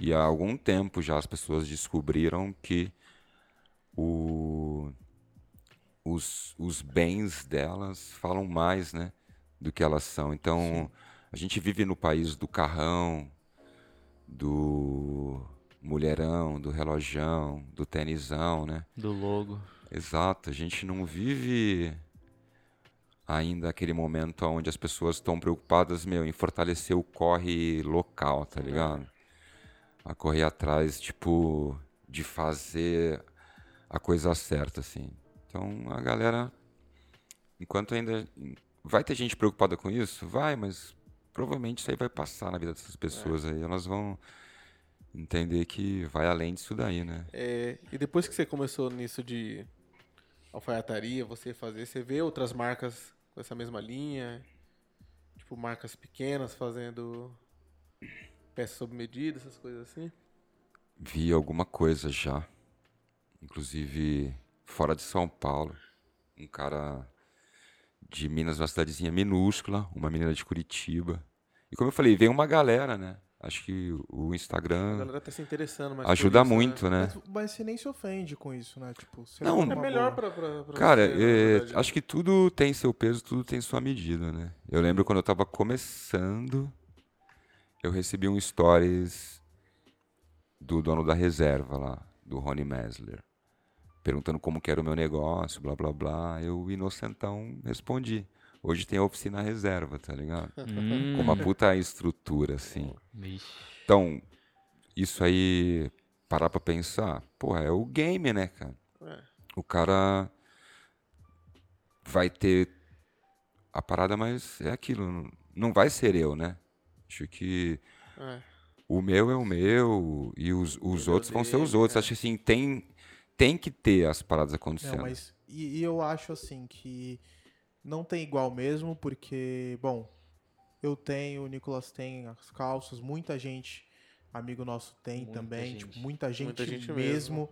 E há algum tempo já as pessoas descobriram que o, os, os bens delas falam mais, né, do que elas são. Então, a gente vive no país do carrão, do mulherão, do relojão, do tenisão, né? Do logo. Exato, a gente não vive ainda aquele momento onde as pessoas estão preocupadas, meu, em fortalecer o corre local, tá ligado? A correr atrás, tipo, de fazer a coisa certa, assim. Então, a galera, enquanto ainda vai ter gente preocupada com isso, vai, mas provavelmente isso aí vai passar na vida dessas pessoas aí, elas vão entender que vai além disso daí, né? É, e depois que você começou nisso de alfaiataria, você fazer, você vê outras marcas com essa mesma linha? Tipo, marcas pequenas fazendo peças sob medida, essas coisas assim? Vi alguma coisa já. Inclusive, fora de São Paulo. Um cara de Minas, uma cidadezinha minúscula, uma menina de Curitiba. E como eu falei, veio uma galera, né? Acho que o A Instagram galera tá se interessando por ajuda isso, né? muito, né? Mas, mas você nem se ofende com isso, né? Tipo, você Não, É numa melhor pra, pra, pra Cara, você, na é, verdade. acho que tudo tem seu peso, tudo tem sua medida, né? Eu lembro quando eu tava começando, eu recebi um stories do dono da reserva lá, do Rony Mesler, perguntando como que era o meu negócio, blá blá blá. Eu, inocentão, respondi. Hoje tem a oficina reserva, tá ligado? Hum, Com uma puta estrutura, assim. Então, isso aí, parar pra pensar, porra, é o game, né, cara? É. O cara vai ter a parada, mas é aquilo, não- vai ser eu, né? Acho que É. o meu é o meu e os, os outros vão ser os outros. é. Acho que assim, tem, tem que ter as paradas acontecendo. Não, mas e, e eu acho assim que não tem igual mesmo, porque, bom, eu tenho, o Nicolas tem as calças, muita gente, amigo nosso tem Muita também, gente. tipo, muita gente, Muita gente mesmo.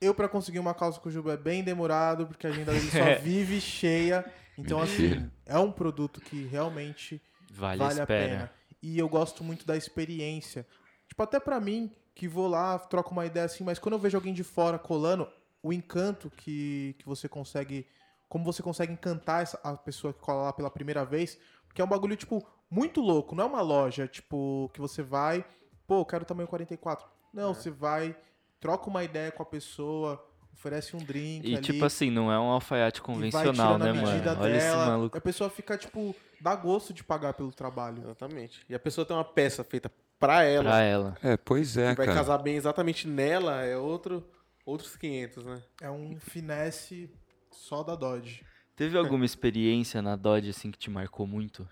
Eu pra conseguir uma calça com o Juba é bem demorado, porque a agenda dele só vive cheia. Então assim, Mentira. é um produto que realmente Vale, vale a pena. E eu gosto muito da experiência. Tipo, até pra mim, que vou lá, troco uma ideia assim, mas quando eu vejo alguém de fora colando, o encanto que, que você consegue. Como você consegue encantar essa, a pessoa que cola lá pela primeira vez. Porque é um bagulho, tipo, muito louco. Não é uma loja, tipo, que você vai, pô, eu quero tamanho 44. Não, você vai, troca uma ideia com a pessoa, oferece um drink. E ali, tipo assim, não é um alfaiate e vai convencional, né, a medida mano? Olha esse dela. maluco. A pessoa fica, tipo, dá gosto de pagar pelo trabalho. Exatamente. E a pessoa tem uma peça feita pra ela, Pra ela. É, pois é, que vai cara. casar bem exatamente nela, é outro, outros 500, né? É um finesse só da Dodge. Teve alguma experiência na Dodge assim que te marcou muito?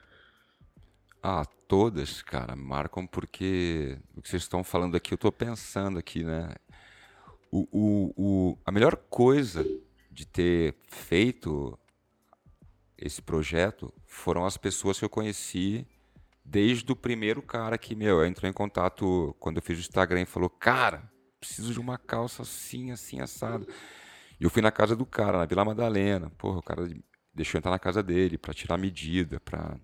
Ah, todas, cara, marcam porque o que vocês estão falando aqui, eu tô pensando aqui, né? O, o, o, a melhor coisa de ter feito esse projeto foram as pessoas que eu conheci desde o primeiro cara que, meu, entrou em contato quando eu fiz o Instagram e falou, cara, preciso de uma calça assim, assim, assado. E eu fui na casa do cara, na Vila Madalena. Porra, o cara deixou eu entrar na casa dele pra tirar medida, pra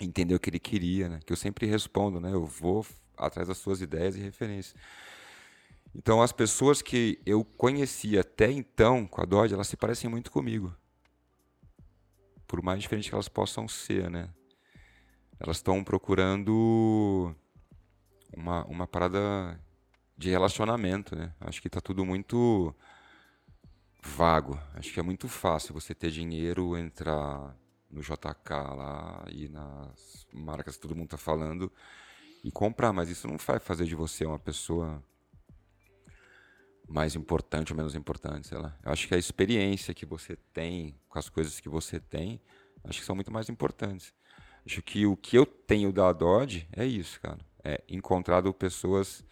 entender o que ele queria, né? Que eu sempre respondo, né? Eu vou atrás das suas ideias e referências. Então, as pessoas que eu conhecia até então com a Dodge, elas se parecem muito comigo. Por mais diferente que elas possam ser, né? Elas estão procurando uma, uma parada de relacionamento, né? Acho que tá tudo muito vago. Acho que é muito fácil você ter dinheiro, entrar no JK lá e nas marcas que todo mundo tá falando e comprar, mas isso não vai fazer de você uma pessoa mais importante ou menos importante, sei lá. Eu acho que a experiência que você tem com as coisas que você tem, acho que são muito mais importantes. Acho que o que eu tenho da Dodge é isso, cara. É encontrado pessoas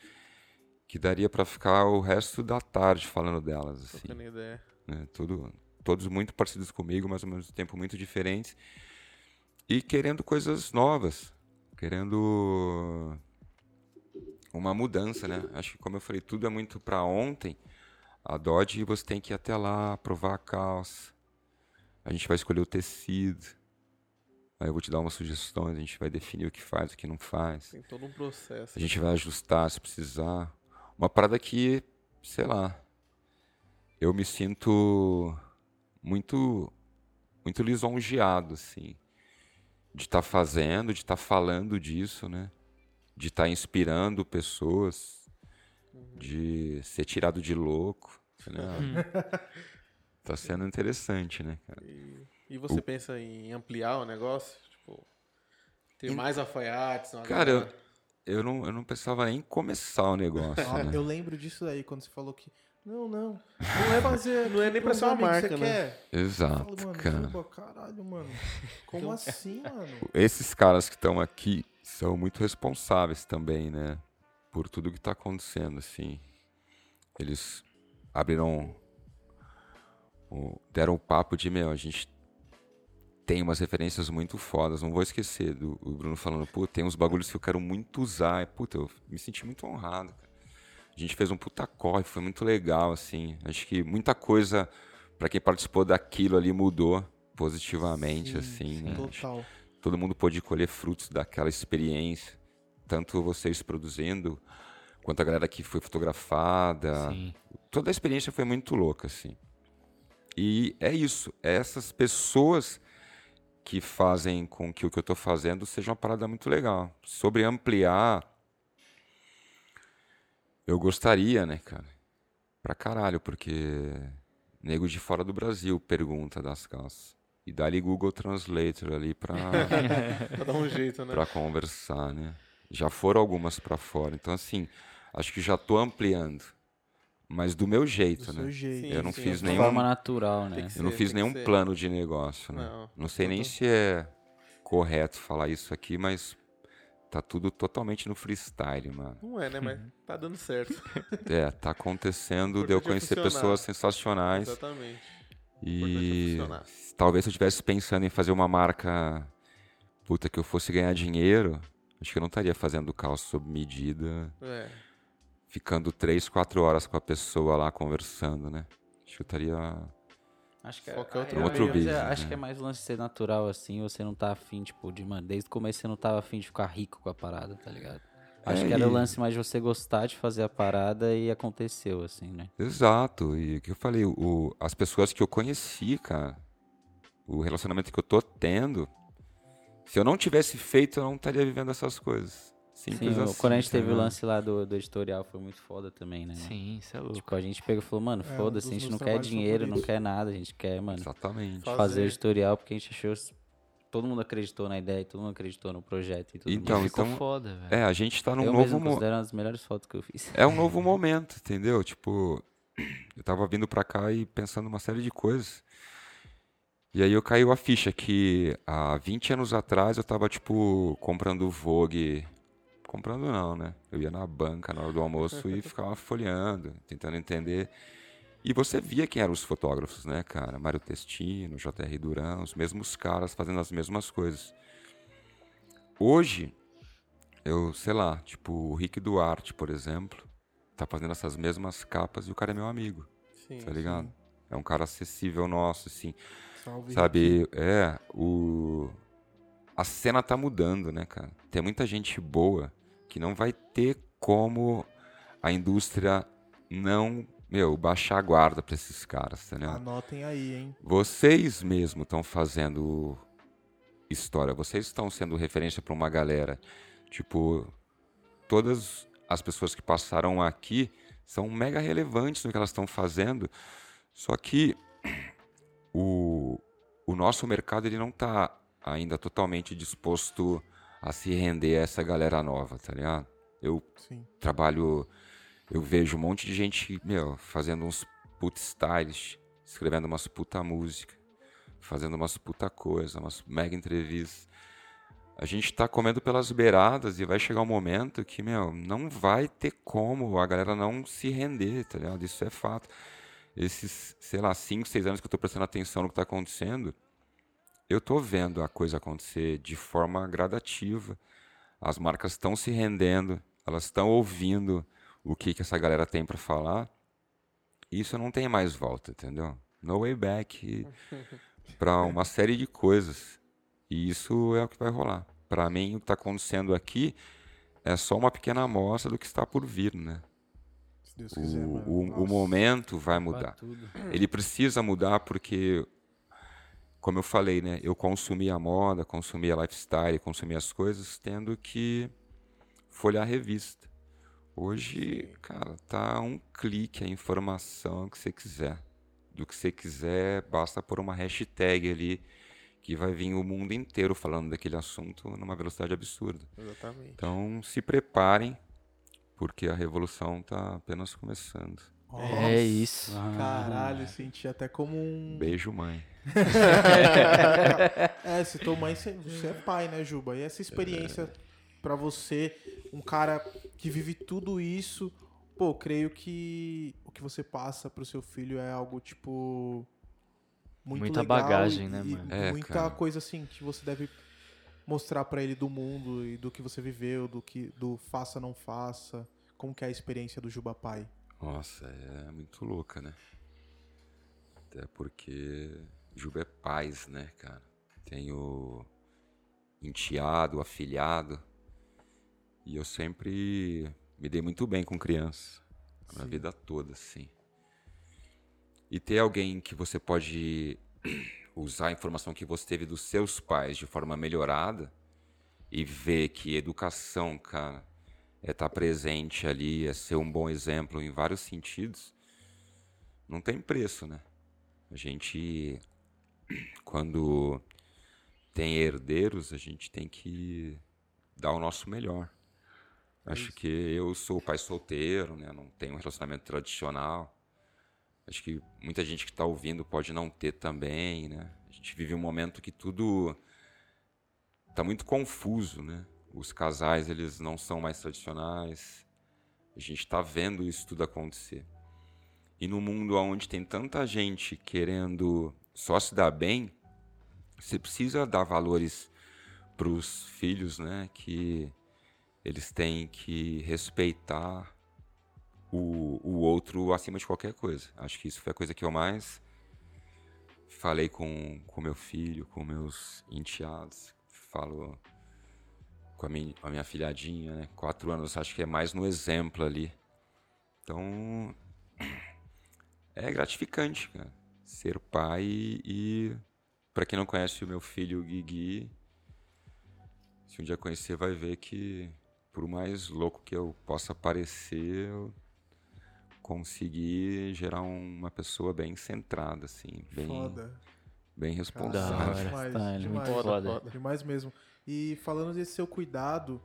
que daria para ficar o resto da tarde falando delas, assim Trocando ideia. né? Tudo, todos muito parecidos comigo, mas ao mesmo tempo muito diferentes. E querendo coisas novas, querendo uma mudança, né? Acho que como eu falei, tudo é muito para ontem. A Dodge você tem que ir até lá, provar a calça. A gente vai escolher o tecido. Aí eu vou te dar umas sugestões, a gente vai definir o que faz, o que não faz. Tem todo um processo. A gente vai ajustar se precisar. Uma parada que, sei lá, eu me sinto muito muito lisonjeado, assim, de estar fazendo, de estar falando disso, né? De estar inspirando pessoas, de ser tirado de louco, né? Tá sendo interessante, né, cara? E, e você pensa em ampliar o negócio? Tipo, ter mais alfaiates? uma Cara, eu, eu, não, eu não pensava nem em começar o negócio, né? Eu lembro disso daí, quando você falou que. Não, não. Não é fazer. Não é nem pra ser uma marca, você né? quer. Exato, falo, mano, cara. Caralho, mano. Como assim, mano? esses caras que estão aqui são muito responsáveis também, né? por tudo que tá acontecendo, assim. Eles abriram. o- deram o papo de, meu, a gente tem umas referências muito fodas. Não vou esquecer do o Bruno falando, pô, tem uns bagulhos que eu quero muito usar. E, Puta, eu me senti muito honrado, cara. A gente fez um puta corre, foi muito legal, assim. Acho que muita coisa, pra quem participou daquilo ali, mudou positivamente, Sim, assim, sim, né? Total. todo mundo pôde colher frutos daquela experiência. Tanto vocês produzindo, quanto a galera que foi fotografada. Sim. Toda a experiência foi muito louca, assim. E é isso. É essas pessoas que fazem com que o que eu estou fazendo seja uma parada muito legal. Sobre ampliar, eu gostaria, né, cara? Pra caralho, porque nego de fora do Brasil pergunta das calças. E dá-lhe Google Translator ali pra, Pra dar um jeito, né? pra conversar, né? Já foram algumas pra fora. Então, assim, acho que já tô ampliando. Mas do meu jeito, Do né? seu jeito. Sim, Eu não sim, fiz nenhum. forma natural, né? Que Eu não ser, fiz nenhum ser. plano de negócio, né? Não, Não sei nem se é correto falar isso aqui, mas tá tudo totalmente no freestyle, mano. Não é, né? Mas tá dando certo. É, tá acontecendo de eu Importante é conhecer funcionar. pessoas sensacionais Exatamente. e é talvez se eu estivesse pensando em fazer uma marca puta que eu fosse ganhar dinheiro, acho que eu não estaria fazendo calço sob medida, É. ficando três, quatro horas com a pessoa lá conversando, né? Acho que eu estaria Acho que, Qualquer outro é, Outro é- business, acho né? que é mais o lance de ser natural assim, você não tá afim, tipo, de, mano, desde o começo você não tava afim de ficar rico com a parada, tá ligado? Acho É, que era o lance mais de você gostar de fazer a parada e aconteceu, assim, né? Exato, e o que eu falei, o, as pessoas que eu conheci, cara, o relacionamento que eu tô tendo, se eu não tivesse feito, eu não estaria vivendo essas coisas. Simples Sim, o- assim. quando a gente teve o lance lá do, do editorial foi muito foda também, né? Sim, isso é louco. Tipo, a gente pegou e falou, mano, É, um foda-se, a gente não quer dinheiro, não quer nada, a gente quer, mano, Exatamente. Fazer. fazer o editorial porque a gente achou. Todo mundo acreditou na ideia, todo mundo acreditou no projeto e tudo Então, mais. Ficou então- foda, velho. É, a gente tá num eu novo mesmo mo- considero uma das melhores fotos que eu fiz. É um novo momento, entendeu? Tipo, eu tava vindo pra cá e pensando uma série de coisas. E aí eu caiu a ficha que há 20 anos atrás eu tava, tipo, comprando Vogue. Comprando não, né? Eu ia na banca na hora do almoço e ficava folheando, tentando entender. E você via quem eram os fotógrafos, né, cara? Mário Testino, J.R. Duran, os mesmos caras fazendo as mesmas coisas. Hoje, eu, sei lá, tipo, o Rick Duarte, por exemplo, tá fazendo essas mesmas capas e o cara é meu amigo, Sim. tá ligado? É um cara acessível nosso, assim. Salve. Sabe, é, o... A cena tá mudando, né, cara? Tem muita gente boa que não vai ter como a indústria não, meu, baixar a guarda pra esses caras, ligado? Anotem aí, hein? Vocês mesmo estão fazendo história, vocês estão sendo referência para uma galera. Tipo, todas as pessoas que passaram aqui são mega relevantes no que elas estão fazendo, só que o, o nosso mercado ele não está ainda totalmente disposto a se render a essa galera nova, tá ligado? Eu Sim. trabalho, eu vejo um monte de gente, meu, fazendo uns puta styles, escrevendo umas puta música, fazendo umas puta coisa, umas mega entrevistas. A gente tá comendo pelas beiradas e vai chegar um momento que, meu, não vai ter como a galera não se render, tá ligado? Isso é fato. Esses, sei lá, 5, 6 anos que eu tô prestando atenção no que tá acontecendo, eu tô vendo a coisa acontecer de forma gradativa. As marcas estão se rendendo, elas estão ouvindo o que, que essa galera tem para falar. Isso não tem mais volta, entendeu? No way back para uma série de coisas. E isso é o que vai rolar. Para mim, o que está acontecendo aqui é só uma pequena amostra do que está por vir, né? Quiser, O, o, o momento vai mudar. Ele precisa mudar porque, como eu falei, né? Eu consumi a moda, consumi a lifestyle, consumi as coisas tendo que folhear a revista. Hoje, cara, tá um clique a informação que você quiser. Do que você quiser, basta pôr uma hashtag ali que vai vir o mundo inteiro falando daquele assunto numa velocidade absurda. Exatamente. Então, se preparem, porque a revolução tá apenas começando. É isso. Caralho, senti até como um. Beijo, mãe. É, se tua mãe, você é pai, né, Juba? E essa experiência pra você um cara que vive tudo isso, pô, creio que o que você passa pro seu filho é algo, tipo. Muito Muita legal bagagem, e- né, e mano? É, muita cara. coisa assim que você deve mostrar pra ele do mundo e do que você viveu, do que do faça não faça, como que é a experiência do Juba Pai. Nossa, é muito louca, né? Até porque Juba é paz, né, cara? Tenho enteado, afilhado. E eu sempre me dei muito bem com criança. A minha Sim. vida toda, assim. E ter alguém que você pode usar a informação que você teve dos seus pais de forma melhorada e ver que educação, cara, é estar presente ali, é ser um bom exemplo em vários sentidos, não tem preço, né? A gente, quando tem herdeiros, a gente tem que dar o nosso melhor. Acho que eu sou pai solteiro, né? Não tenho um relacionamento tradicional. Acho que muita gente que está ouvindo pode não ter também, né? A gente vive um momento que tudo está muito confuso, né? Os casais eles não são mais tradicionais. A gente está vendo isso tudo acontecer. E no mundo onde tem tanta gente querendo só se dar bem, você precisa dar valores para os filhos, né? Que eles têm que respeitar o, o outro acima de qualquer coisa. Acho que isso foi a coisa que eu mais falei com com meu filho, com meus enteados. Falo com a minha, a minha filhadinha, né? Quatro anos, acho que é mais no exemplo ali. Então, é gratificante, cara. Ser pai e, para quem não conhece o meu filho, o Guigui, se um dia conhecer, vai ver que, por mais louco que eu possa parecer, eu consegui gerar uma pessoa bem centrada, assim, bem, Foda. bem responsável. hora. Demais, Tá, é muito demais. foda. Demais mesmo. E falando desse seu cuidado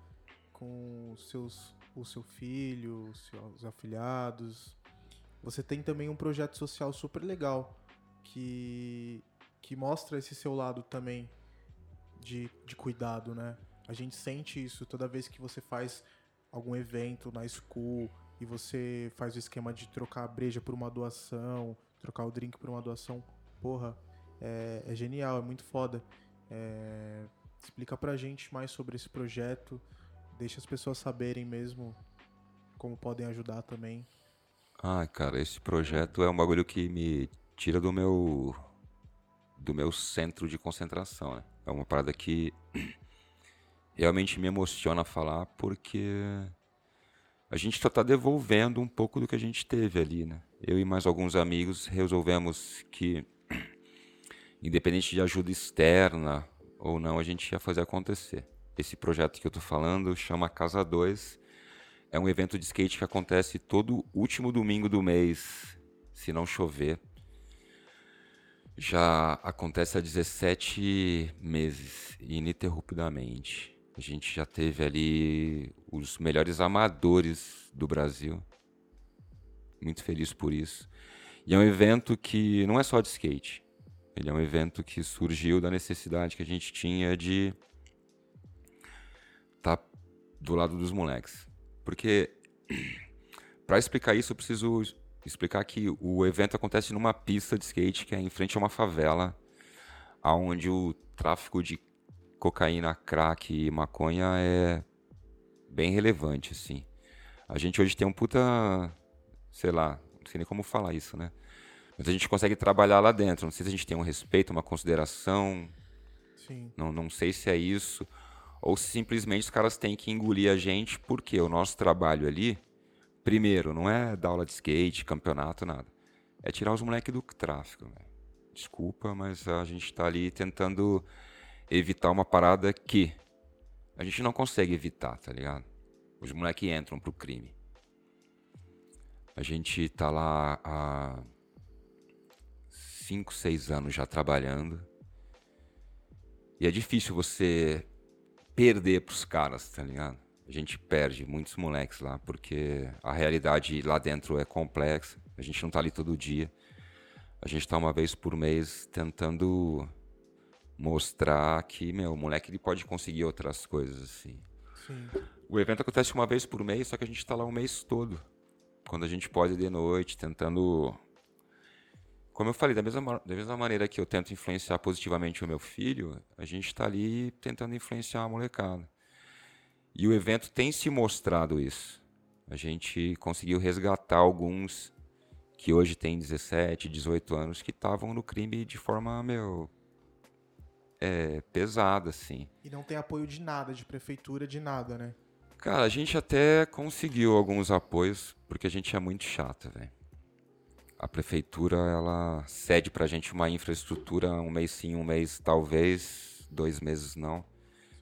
com os seus, o seu filho, os seus afilhados, você tem também um projeto social super legal que, que mostra esse seu lado também de, de cuidado, né? A gente sente isso toda vez que você faz algum evento na school e você faz o esquema de trocar a breja por uma doação, trocar o drink por uma doação. Porra, é, é genial, é muito foda. É, explica pra gente mais sobre esse projeto, deixa as pessoas saberem mesmo como podem ajudar também. Ah, cara, esse projeto é um bagulho que me tira do meu do meu centro de concentração, né? É uma parada que realmente me emociona falar porque a gente só tá devolvendo um pouco do que a gente teve ali, né? Eu e mais alguns amigos resolvemos que independente de ajuda externa ou não, a gente ia fazer acontecer. Esse projeto que eu tô falando chama Casa 2 é um evento de skate que acontece todo último domingo do mês, se não chover. Já acontece há 17 meses, ininterruptamente. A gente já teve ali os melhores amadores do Brasil. Muito feliz por isso. E é um evento que não é só de skate. Ele é um evento que surgiu da necessidade que a gente tinha de estar do lado dos moleques. Porque para explicar isso, eu preciso explicar que o evento acontece numa pista de skate que é em frente a uma favela, aonde o tráfico de cocaína, crack e maconha é bem relevante, assim. A gente hoje tem um puta, sei lá, não sei nem como falar isso, né? Mas a gente consegue trabalhar lá dentro. Não sei se a gente tem um respeito, uma consideração, Sim. não, não sei se é isso. Ou se simplesmente os caras têm que engolir a gente, porque o nosso trabalho ali, primeiro, não é dar aula de skate, campeonato, nada. É tirar os moleques do tráfico. Desculpa, mas a gente tá ali tentando evitar uma parada que a gente não consegue evitar, tá ligado? Os moleques entram pro crime. A gente tá lá há 5, 6 anos já trabalhando. E é difícil você perder pros caras, tá ligado? A gente perde muitos moleques lá, porque a realidade lá dentro é complexa. A gente não tá ali todo dia. A gente tá uma vez por mês tentando mostrar que, meu, o moleque ele pode conseguir outras coisas, assim. Sim. O evento acontece uma vez por mês, só que a gente tá lá o mês todo. Quando a gente pode de noite, tentando. Como eu falei, da mesma, ma- da mesma maneira que eu tento influenciar positivamente o meu filho, a gente tá ali tentando influenciar a molecada. E o evento tem se mostrado isso. A gente conseguiu resgatar alguns que hoje têm 17, 18 anos que estavam no crime de forma, meu. É, pesada, assim. E não tem apoio de nada, de prefeitura, de nada, né? Cara, a gente até conseguiu alguns apoios, porque a gente é muito chato, velho. A prefeitura, ela cede pra gente uma infraestrutura, um mês sim, um mês talvez, dois meses não.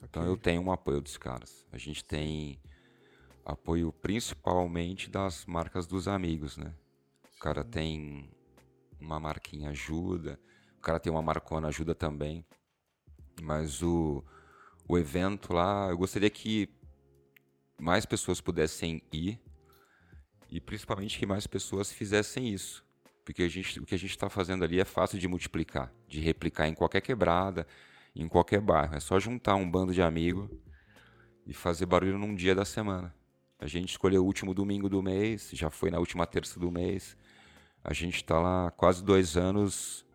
Então eu tenho um apoio dos caras. A gente tem apoio principalmente das marcas dos amigos, né? O cara tem uma marquinha ajuda, o cara tem uma marcona ajuda também. Mas o, o evento lá, eu gostaria que mais pessoas pudessem ir e principalmente que mais pessoas fizessem isso. Porque a gente, o que a gente está fazendo ali é fácil de multiplicar, de replicar em qualquer quebrada, em qualquer bairro. É só juntar um bando de amigos e fazer barulho num dia da semana. A gente escolheu o último domingo do mês, já foi na última terça do mês. A gente está lá quase dois anos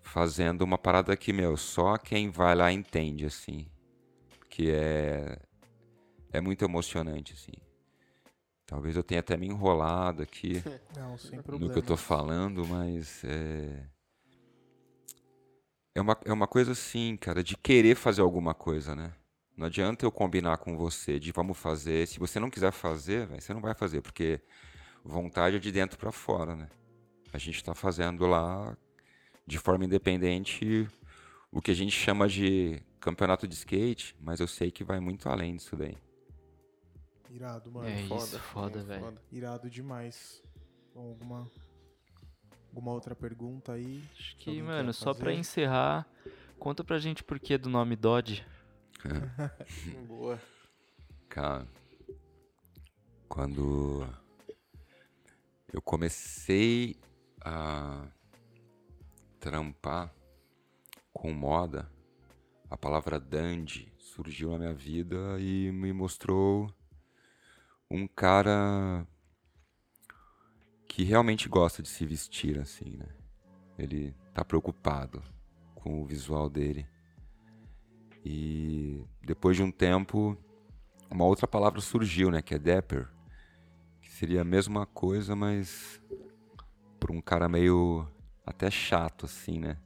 fazendo uma parada que, meu, só quem vai lá entende, assim. Que é é muito emocionante, assim. Talvez eu tenha até me enrolado aqui Não, no que eu tô falando, mas é... É uma, é uma coisa assim, cara, de querer fazer alguma coisa, né? Não adianta eu combinar com você de vamos fazer. Se você não quiser fazer, véi, você não vai fazer, porque vontade é de dentro pra fora, né? A gente tá fazendo lá de forma independente o que a gente chama de campeonato de skate, mas eu sei que vai muito além disso daí. Irado, mano. É Foda, isso, foda, velho. foda. Irado demais. Bom, alguma, alguma outra pergunta aí? Acho que mano, só pra encerrar, conta pra gente por que do nome Dodge. Boa. Cara, quando eu comecei a trampar com moda, a palavra dandy surgiu na minha vida e me mostrou um cara que realmente gosta de se vestir assim, né? Ele tá preocupado com o visual dele. E depois de um tempo, uma outra palavra surgiu, né? Que é dapper. Que seria a mesma coisa, mas por um cara meio até chato, assim, né?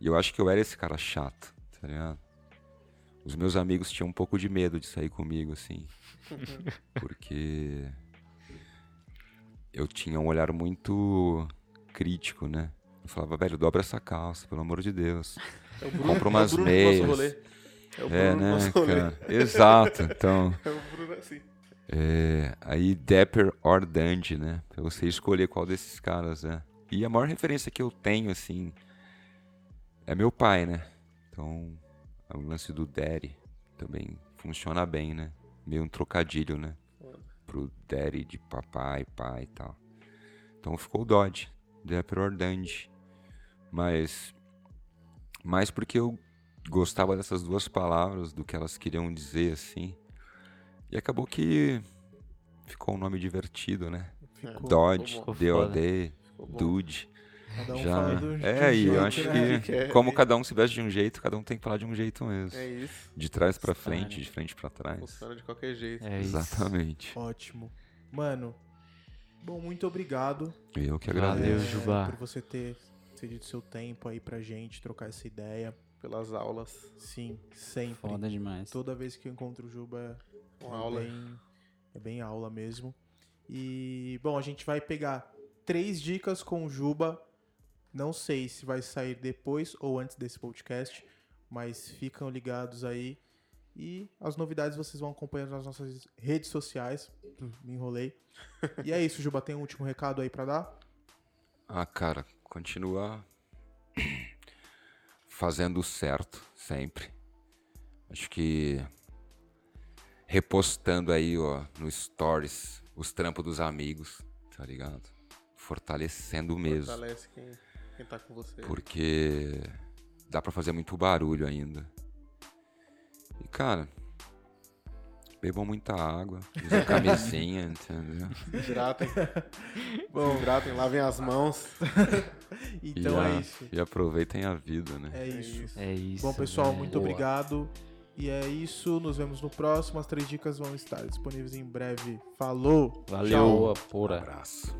E eu acho que eu era esse cara chato, tá ligado? Os meus amigos tinham um pouco de medo de sair comigo, assim. Porque eu tinha um olhar muito crítico, né? Eu falava, velho, dobra essa calça, pelo amor de Deus. É Bruno, Compra é umas nosso meias. É o Bruno É, do né, cara? Exato. Então, É o Bruno assim. é, aí Dapper or Dandy, né? Pra você escolher qual desses caras, né? E a maior referência que eu tenho, assim, é meu pai, né? Então, o lance do Daddy também funciona bem, né? Meio um trocadilho, né? Pro Daddy de papai, pai e tal. Então ficou o Dodge, Dapper or Dandy. Mas, mais porque eu gostava dessas duas palavras, do que elas queriam dizer, assim. E acabou que ficou um nome divertido, né? Ficou. Dodge. DOD. Dude. Cada um Já. fala do, de É, um e eu acho né? que, É. como cada um se veste de um jeito, cada um tem que falar de um jeito mesmo. É isso. De trás pra Style. frente, de frente pra trás. Funciona de qualquer jeito. É isso. Exatamente. Ótimo. Mano, bom, muito obrigado. Eu que Valeu, agradeço. é, Juba. por você ter cedido seu tempo aí pra gente trocar essa ideia. Pelas aulas. Sim, sempre. Foda demais. Toda vez que eu encontro o Juba Uma é aula. bem, é bem aula mesmo. E, bom, a gente vai pegar três dicas com o Juba. Não sei se vai sair depois ou antes desse podcast, mas ficam ligados aí. E as novidades vocês vão acompanhando nas nossas redes sociais. Me enrolei. E é isso, Juba. Tem um último recado aí pra dar? Ah, cara, continua fazendo o certo, sempre. Acho que repostando aí, ó, no stories, os trampos dos amigos, tá ligado? Fortalecendo mesmo. Fortalece quem, quem tá com você. Porque dá pra fazer muito barulho ainda. E cara, bebam muita água, usem camisinha, entendeu? Hidratem. Bom, hidratem, lavem as mãos. Então e, é a- isso. e aproveitem a vida, né? É É isso. É isso. Bom, pessoal, velho. muito Boa. obrigado. E é isso. Nos vemos no próximo. As três dicas vão estar disponíveis em breve. Falou! Valeu. Boa, Um abraço.